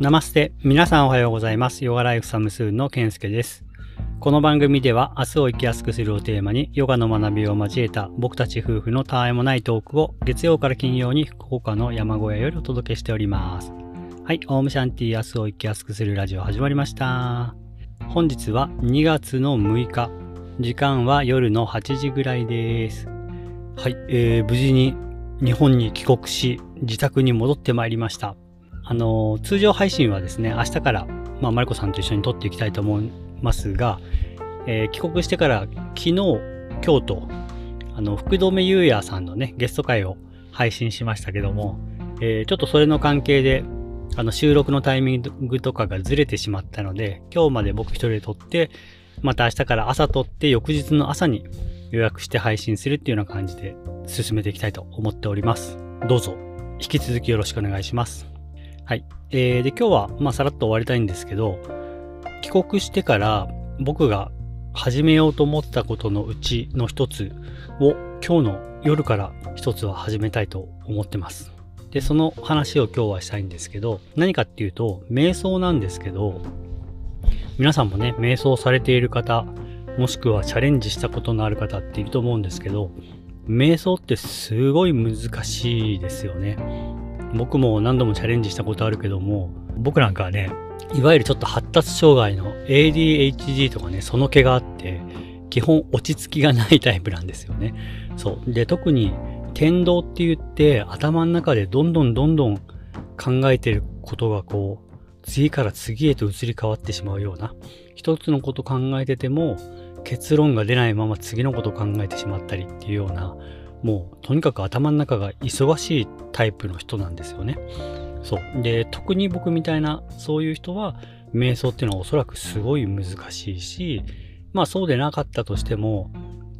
ナマステ。皆さんおはようございます。ヨガライフサムスーンのケンスケです。この番組では明日を生きやすくするをテーマにヨガの学びを交えた僕たち夫婦のたわいもないトークを月曜から金曜に福岡の山小屋よりお届けしております。はい、オームシャンティ明日を生きやすくするラジオ始まりました。本日は2月の6日。時間は夜の8時ぐらいです。はい、えー、無事に日本に帰国し、自宅に戻ってまいりました。あの、通常配信はですね、明日から、まあ、マリコさんと一緒に撮っていきたいと思いますが、えー帰国してから昨日、今日と、あの、福留優也さんのね、ゲスト会を配信しましたけども、えーちょっとそれの関係で、あの、収録のタイミングとかがずれてしまったので、今日まで僕一人で撮って、また明日から朝撮って、翌日の朝に予約して配信するっていうような感じで進めていきたいと思っております。どうぞ、引き続きよろしくお願いします。はい。えー、で、今日は、まあ、さらっと終わりたいんですけど、帰国してから僕が始めようと思ったことのうちの一つを今日の夜から一つは始めたいと思ってます。で、その話を今日はしたいんですけど、何かっていうと、瞑想なんですけど、皆さんもね、瞑想されている方、もしくはチャレンジしたことのある方っていると思うんですけど、瞑想ってすごい難しいですよね。僕も何度もチャレンジしたことあるけども、僕なんかはね、いわゆるちょっと発達障害の ADHD とかね、その気があって、基本落ち着きがないタイプなんですよね。そう。で、特に、天動って言って、頭の中でどんどんどんどん考えてることがこう、次から次へと移り変わってしまうような、一つのこと考えてても、結論が出ないまま次のことを考えてしまったりっていうような、もうとにかく頭の中が忙しいタイプの人なんですよね。そう。で、特に僕みたいなそういう人は、瞑想っていうのはおそらくすごい難しいし、まあそうでなかったとしても、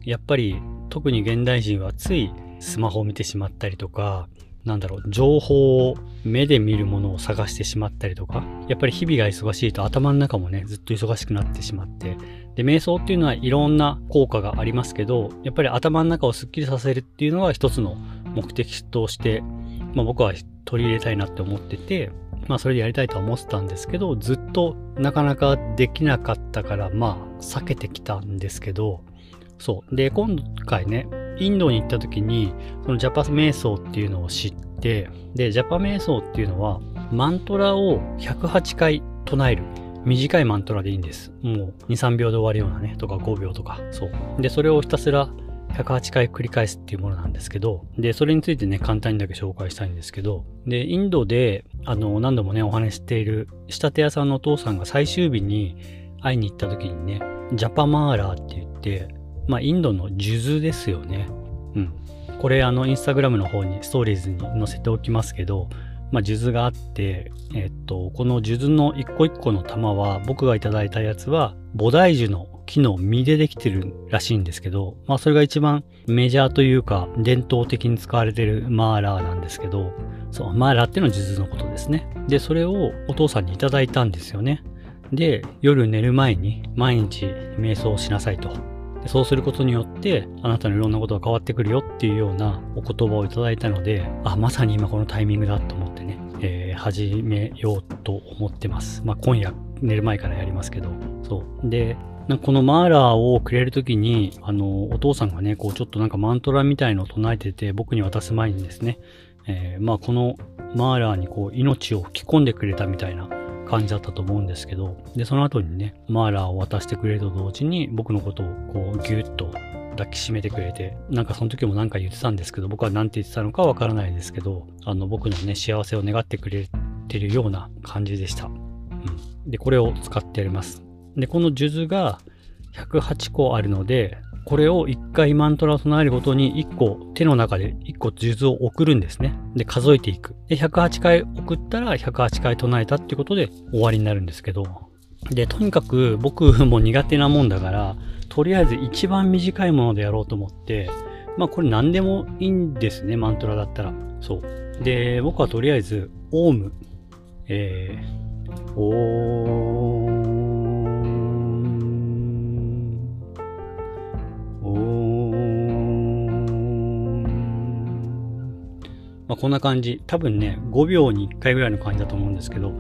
やっぱり特に現代人はついスマホを見てしまったりとか、なんだろう、情報を目で見るものを探してしまったりとか、やっぱり日々が忙しいと頭の中もね、ずっと忙しくなってしまって、で、瞑想っていうのはいろんな効果がありますけど、やっぱり頭の中をスッキリさせるっていうのが一つの目的として、まあ僕は取り入れたいなって思ってて、まあそれでやりたいとは思ってたんですけど、ずっとなかなかできなかったから、まあ避けてきたんですけど、そう。で、今回ね、インドに行った時に、そのジャパ瞑想っていうのを知って、で、ジャパ瞑想っていうのは、マントラを108回唱える。短いマントラでいいんです。もう2、3秒で終わるようなね、とか5秒とか。そう。で、それをひたすら108回繰り返すっていうものなんですけど、で、それについてね、簡単にだけ紹介したいんですけど、で、インドで、あの、何度もね、お話ししている仕立て屋さんのお父さんが最終日に会いに行った時にね、ジャパマーラーって言って、まあ、インドの数珠ですよね。うん。これ、あの、インスタグラムの方に、ストーリーズに載せておきますけど、まあ、数珠があって、えっと、この数珠の一個一個の玉は、僕がいただいたやつは、菩提樹の木の実でできてるらしいんですけど、まあ、それが一番メジャーというか、伝統的に使われてるマーラーなんですけど、そう、マーラーっていうのは数珠のことですね。で、それをお父さんにいただいたんですよね。で、夜寝る前に毎日瞑想しなさいと。そうすることによって、あなたのいろんなことが変わってくるよっていうようなお言葉をいただいたので、あ、まさに今このタイミングだと思ってね、えー始めようと思ってます。まあ、今夜寝る前からやりますけど、そう。で、なこのマーラーをくれるときに、あの、お父さんがね、こうちょっとなんかマントラみたいのを唱えてて、僕に渡す前にですね、えーまあこのマーラーにこう命を吹き込んでくれたみたいな感じだったと思うんですけど、で、その後にね、マーラーを渡してくれると同時に、僕のことをこうギュッと抱きしめてくれて、なんかその時もなんか言ってたんですけど、僕は何て言ってたのかわからないですけど、あの僕のね、幸せを願ってくれてるような感じでした。うん。で、これを使ってやります。で、この数珠が108個あるので、これを1回マントラを唱えるごとに1個手の中で1個数珠を送るんですね。で、数えていく。で、108回送ったら108回唱えたってことで終わりになるんですけど。で、とにかく僕も苦手なもんだから、とりあえず一番短いものでやろうと思って、まあこれ何でもいいんですね、マントラだったら。そう。で、僕はとりあえず、オウム、えー、おーまあこんな感じ。多分ね、5秒に1回ぐらいの感じだと思うんですけど、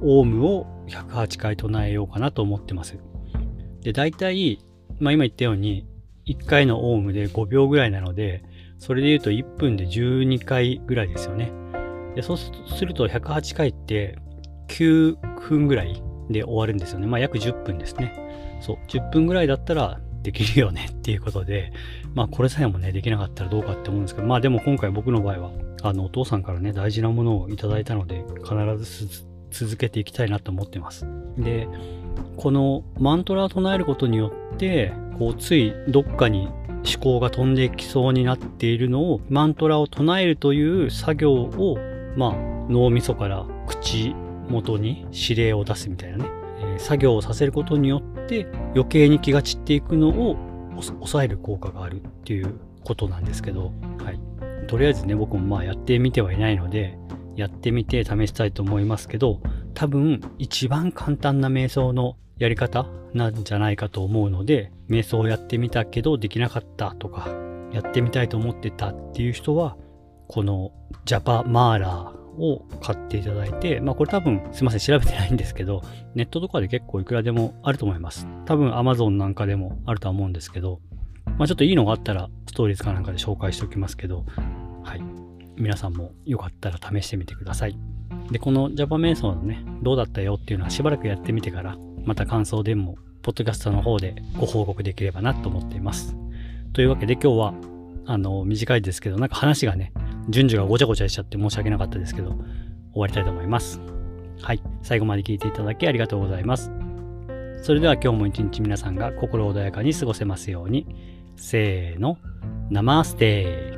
オウムを108回唱えようかなと思ってます。で、大体、まあ今言ったように、1回のオウムで5秒ぐらいなので、それで言うと1分で12回ぐらいですよね。でそうすると108回って9分ぐらいで終わるんですよね。まあ約10分ですね。そう、10分ぐらいだったらできるよねっていうことで、まあこれさえもね、できなかったらどうかって思うんですけど、まあでも今回僕の場合は、あの、お父さんからね、大事なものをいただいたので、必ず続けていきたいなと思ってます。で、このマントラを唱えることによって、こう、ついどっかに思考が飛んでいきそうになっているのを、マントラを唱えるという作業を、まあ、脳みそから口元に指令を出すみたいなね、えー、作業をさせることによって余計に気が散っていくのを抑える効果があるっていうことなんですけど、とりあえずね、僕もまあやってみてはいないので、やってみて試したいと思いますけど、多分一番簡単な瞑想のやり方なんじゃないかと思うので、瞑想をやってみたけどできなかったとか、やってみたいと思ってたっていう人は、このジャパマーラーを買っていただいて、まあこれ多分すいません調べてないんですけど、ネットとかで結構いくらでもあると思います。多分 Amazon なんかでもあるとは思うんですけど、まあちょっといいのがあったらストーリーズかなんかで紹介しておきますけど、皆さんもよかったら試してみてください。で、この Java 瞑想のね、どうだったよっていうのはしばらくやってみてから、また感想でも、ポッドキャストの方でご報告できればなと思っています。というわけで今日は、あの、短いですけど、なんか話がね、順序がごちゃごちゃしちゃって申し訳なかったですけど、終わりたいと思います。はい。最後まで聞いていただきありがとうございます。それでは今日も一日皆さんが心穏やかに過ごせますように。せーの、ナマステー